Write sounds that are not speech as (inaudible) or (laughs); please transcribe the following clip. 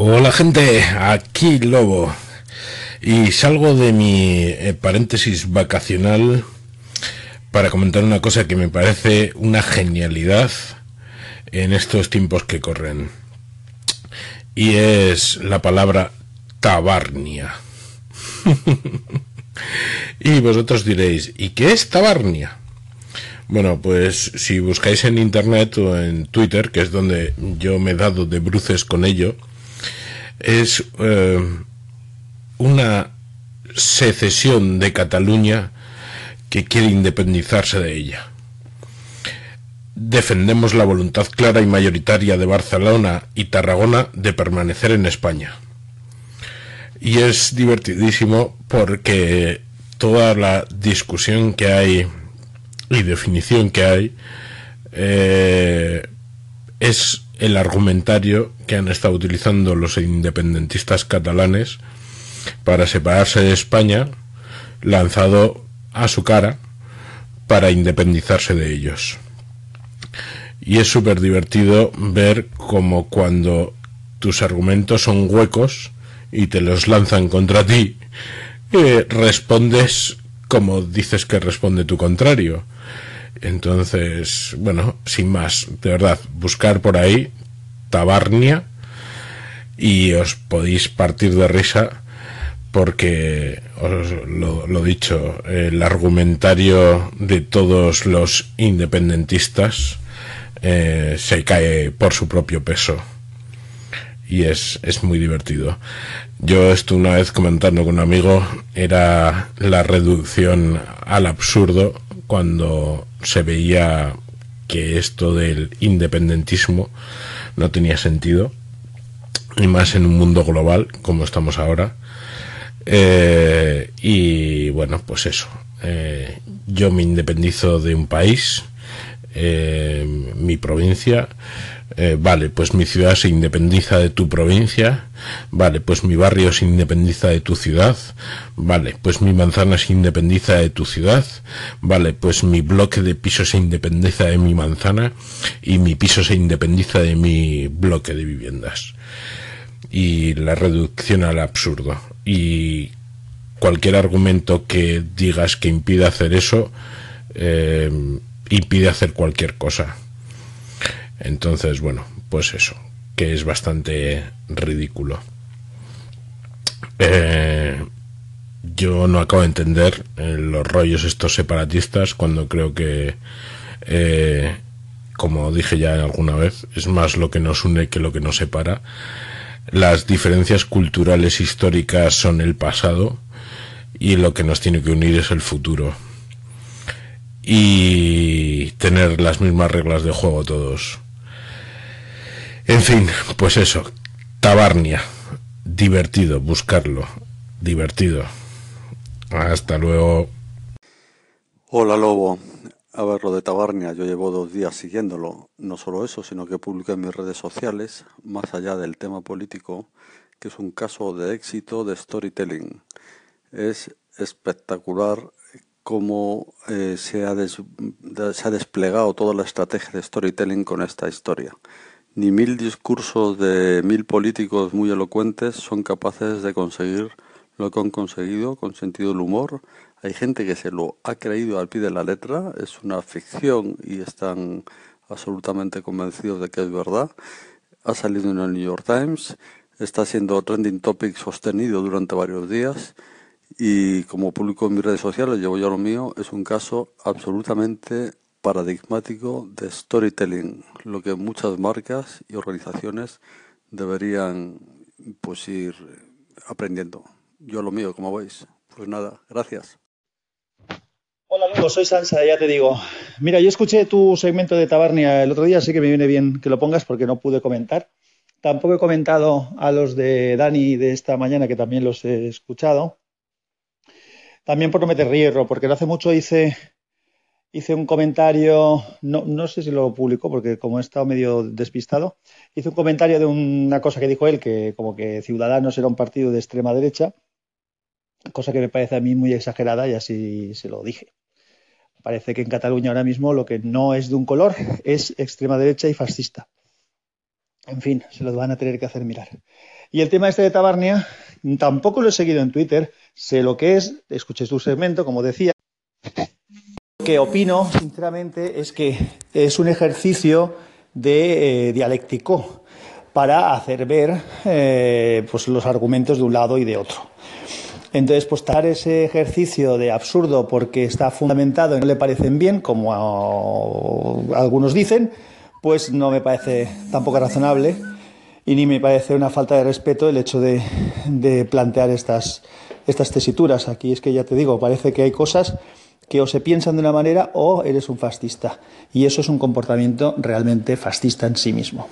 Hola gente, aquí Lobo. Y salgo de mi eh, paréntesis vacacional para comentar una cosa que me parece una genialidad en estos tiempos que corren. Y es la palabra tabarnia. (laughs) y vosotros diréis, ¿y qué es tabarnia? Bueno, pues si buscáis en internet o en Twitter, que es donde yo me he dado de bruces con ello, es eh, una secesión de Cataluña que quiere independizarse de ella. Defendemos la voluntad clara y mayoritaria de Barcelona y Tarragona de permanecer en España. Y es divertidísimo porque toda la discusión que hay y definición que hay eh, es el argumentario que han estado utilizando los independentistas catalanes para separarse de España, lanzado a su cara para independizarse de ellos. Y es súper divertido ver como cuando tus argumentos son huecos y te los lanzan contra ti, eh, respondes como dices que responde tu contrario. Entonces, bueno, sin más, de verdad, buscar por ahí Tabarnia y os podéis partir de risa porque os lo, dicho, el argumentario de todos los independentistas eh, se cae por su propio peso y es, es muy divertido. Yo esto una vez comentando con un amigo era la reducción al absurdo cuando se veía que esto del independentismo no tenía sentido y más en un mundo global como estamos ahora. Eh, y bueno pues eso eh, yo me independizo de un país eh, mi provincia eh, vale, pues mi ciudad se independiza de tu provincia, vale, pues mi barrio se independiza de tu ciudad, vale, pues mi manzana se independiza de tu ciudad, vale, pues mi bloque de piso se independiza de mi manzana y mi piso se independiza de mi bloque de viviendas. Y la reducción al absurdo. Y cualquier argumento que digas que impide hacer eso, eh, impide hacer cualquier cosa entonces, bueno, pues eso, que es bastante ridículo. Eh, yo no acabo de entender eh, los rollos estos separatistas cuando creo que, eh, como dije ya alguna vez, es más lo que nos une que lo que nos separa. Las diferencias culturales históricas son el pasado y lo que nos tiene que unir es el futuro. Y tener las mismas reglas de juego todos. En fin, pues eso, Tabarnia, divertido, buscarlo, divertido. Hasta luego. Hola Lobo, a ver lo de Tabarnia, yo llevo dos días siguiéndolo, no solo eso, sino que publico en mis redes sociales, más allá del tema político, que es un caso de éxito de storytelling. Es espectacular cómo eh, se, ha se ha desplegado toda la estrategia de storytelling con esta historia. Ni mil discursos de mil políticos muy elocuentes son capaces de conseguir lo que han conseguido con sentido del humor. Hay gente que se lo ha creído al pie de la letra, es una ficción y están absolutamente convencidos de que es verdad. Ha salido en el New York Times, está siendo trending topic sostenido durante varios días y como público en mis redes sociales, llevo yo lo mío, es un caso absolutamente paradigmático de storytelling, lo que muchas marcas y organizaciones deberían pues ir aprendiendo. Yo lo mío, como veis. Pues nada, gracias. Hola, Lobo, soy Sansa, ya te digo. Mira, yo escuché tu segmento de Tabarnia el otro día, así que me viene bien que lo pongas porque no pude comentar. Tampoco he comentado a los de Dani de esta mañana, que también los he escuchado. También por no meter hierro, porque no hace mucho hice hice un comentario, no, sé si lo publicó porque como he estado medio despistado, hice un comentario de una cosa que dijo él, que como que Ciudadanos era un partido de extrema derecha, cosa que me parece a mí muy exagerada y así se lo dije. Parece que en Cataluña ahora mismo lo que no es de un color es extrema derecha y fascista. En fin, se los van a tener que hacer mirar. Y el tema este de Tabarnia, tampoco lo he seguido en Twitter, sé lo que es, escuché su segmento, como decía. Que opino, sinceramente, es que es un ejercicio de eh, dialéctico para hacer ver eh, pues los argumentos de un lado y de otro. Entonces, pues ese ejercicio de absurdo porque está fundamentado y no le parecen bien, como algunos dicen, pues no me parece tampoco razonable y ni me parece una falta de respeto el hecho de, plantear estas tesituras. Aquí es que ya te digo, parece que hay cosas que o se piensan de una manera o eres un fascista. Y eso es un comportamiento realmente fascista en sí mismo.